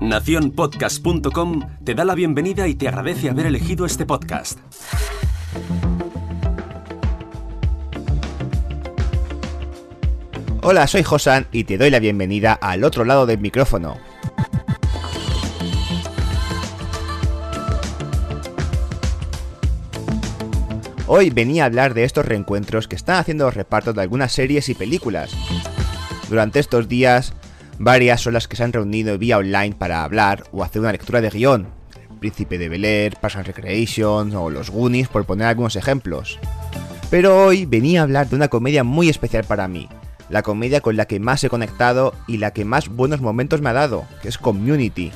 Naciónpodcast.com te da la bienvenida y te agradece haber elegido este podcast. Hola, soy Josan y te doy la bienvenida al otro lado del micrófono. Hoy venía a hablar de estos reencuentros que están haciendo los repartos de algunas series y películas. Durante estos días, varias son las que se han reunido vía online para hablar o hacer una lectura de guion. Príncipe de Bel Air, Parks and Recreation o Los Goonies, por poner algunos ejemplos. Pero hoy venía a hablar de una comedia muy especial para mí, la comedia con la que más he conectado y la que más buenos momentos me ha dado, que es Community.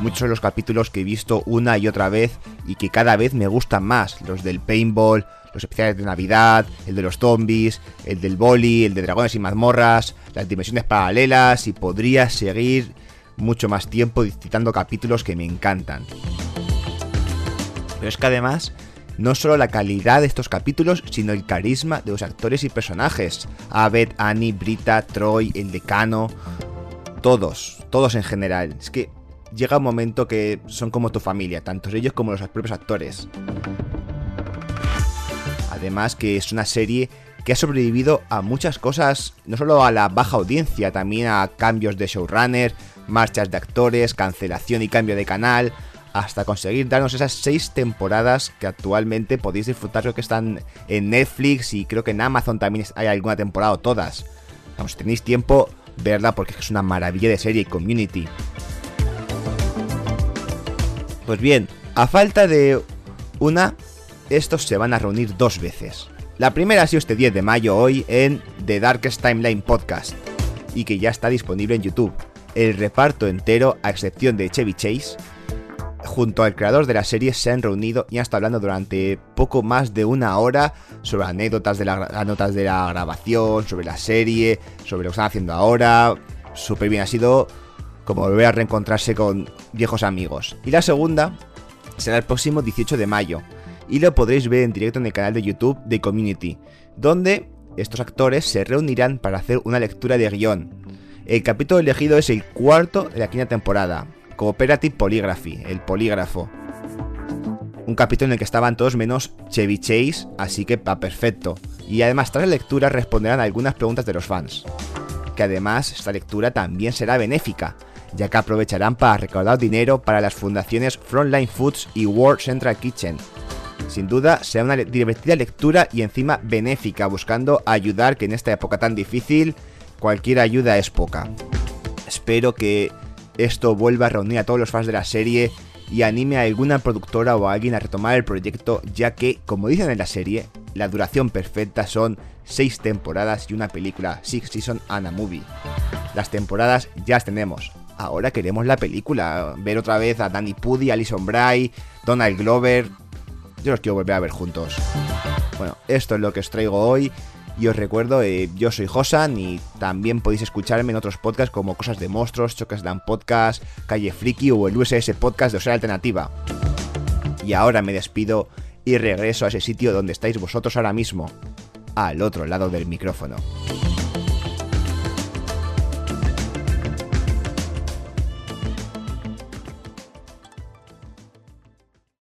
Muchos son los capítulos que he visto una y otra vez y que cada vez me gustan más, los del paintball, los especiales de Navidad, el de los zombies, el del boli, el de dragones y mazmorras, las dimensiones paralelas y podría seguir mucho más tiempo citando capítulos que me encantan. Pero es que además, no solo la calidad de estos capítulos, sino el carisma de los actores y personajes. Abed, Annie, Brita, Troy, el decano, todos, todos en general. Es que llega un momento que son como tu familia, tanto ellos como los propios actores. Además que es una serie que ha sobrevivido a muchas cosas, no solo a la baja audiencia, también a cambios de showrunner, marchas de actores, cancelación y cambio de canal, hasta conseguir darnos esas seis temporadas que actualmente podéis disfrutar, creo que están en Netflix y creo que en Amazon también hay alguna temporada o todas. Vamos, si tenéis tiempo, verla porque es una maravilla de serie y community. Pues bien, a falta de una, estos se van a reunir dos veces. La primera ha sido este 10 de mayo hoy en The Darkest Timeline Podcast y que ya está disponible en YouTube. El reparto entero, a excepción de Chevy Chase, junto al creador de la serie se han reunido y han estado hablando durante poco más de una hora sobre anécdotas de la, notas de la grabación, sobre la serie, sobre lo que están haciendo ahora. Súper bien, ha sido como volver a reencontrarse con viejos amigos. Y la segunda será el próximo 18 de mayo y lo podréis ver en directo en el canal de YouTube de Community, donde estos actores se reunirán para hacer una lectura de guion. El capítulo elegido es el cuarto de la quinta temporada, Cooperative Polygraphy, el polígrafo. Un capítulo en el que estaban todos menos Chevy Chase, así que va perfecto. Y además tras la lectura responderán algunas preguntas de los fans. Que además esta lectura también será benéfica, ya que aprovecharán para recaudar dinero para las fundaciones Frontline Foods y World Central Kitchen. Sin duda será una divertida lectura y encima benéfica, buscando ayudar que en esta época tan difícil cualquier ayuda es poca. Espero que esto vuelva a reunir a todos los fans de la serie y anime a alguna productora o alguien a retomar el proyecto, ya que, como dicen en la serie, la duración perfecta son 6 temporadas y una película, Six Season and a Movie. Las temporadas ya las tenemos, ahora queremos la película. Ver otra vez a Danny Pudi, Alison Bray, Donald Glover. Yo los quiero volver a ver juntos. Bueno, esto es lo que os traigo hoy. Y os recuerdo, eh, yo soy Josan y también podéis escucharme en otros podcasts como Cosas de Monstruos, Choques Dan Podcast, Calle Friki o el USS Podcast de Osera Alternativa. Y ahora me despido y regreso a ese sitio donde estáis vosotros ahora mismo, al otro lado del micrófono.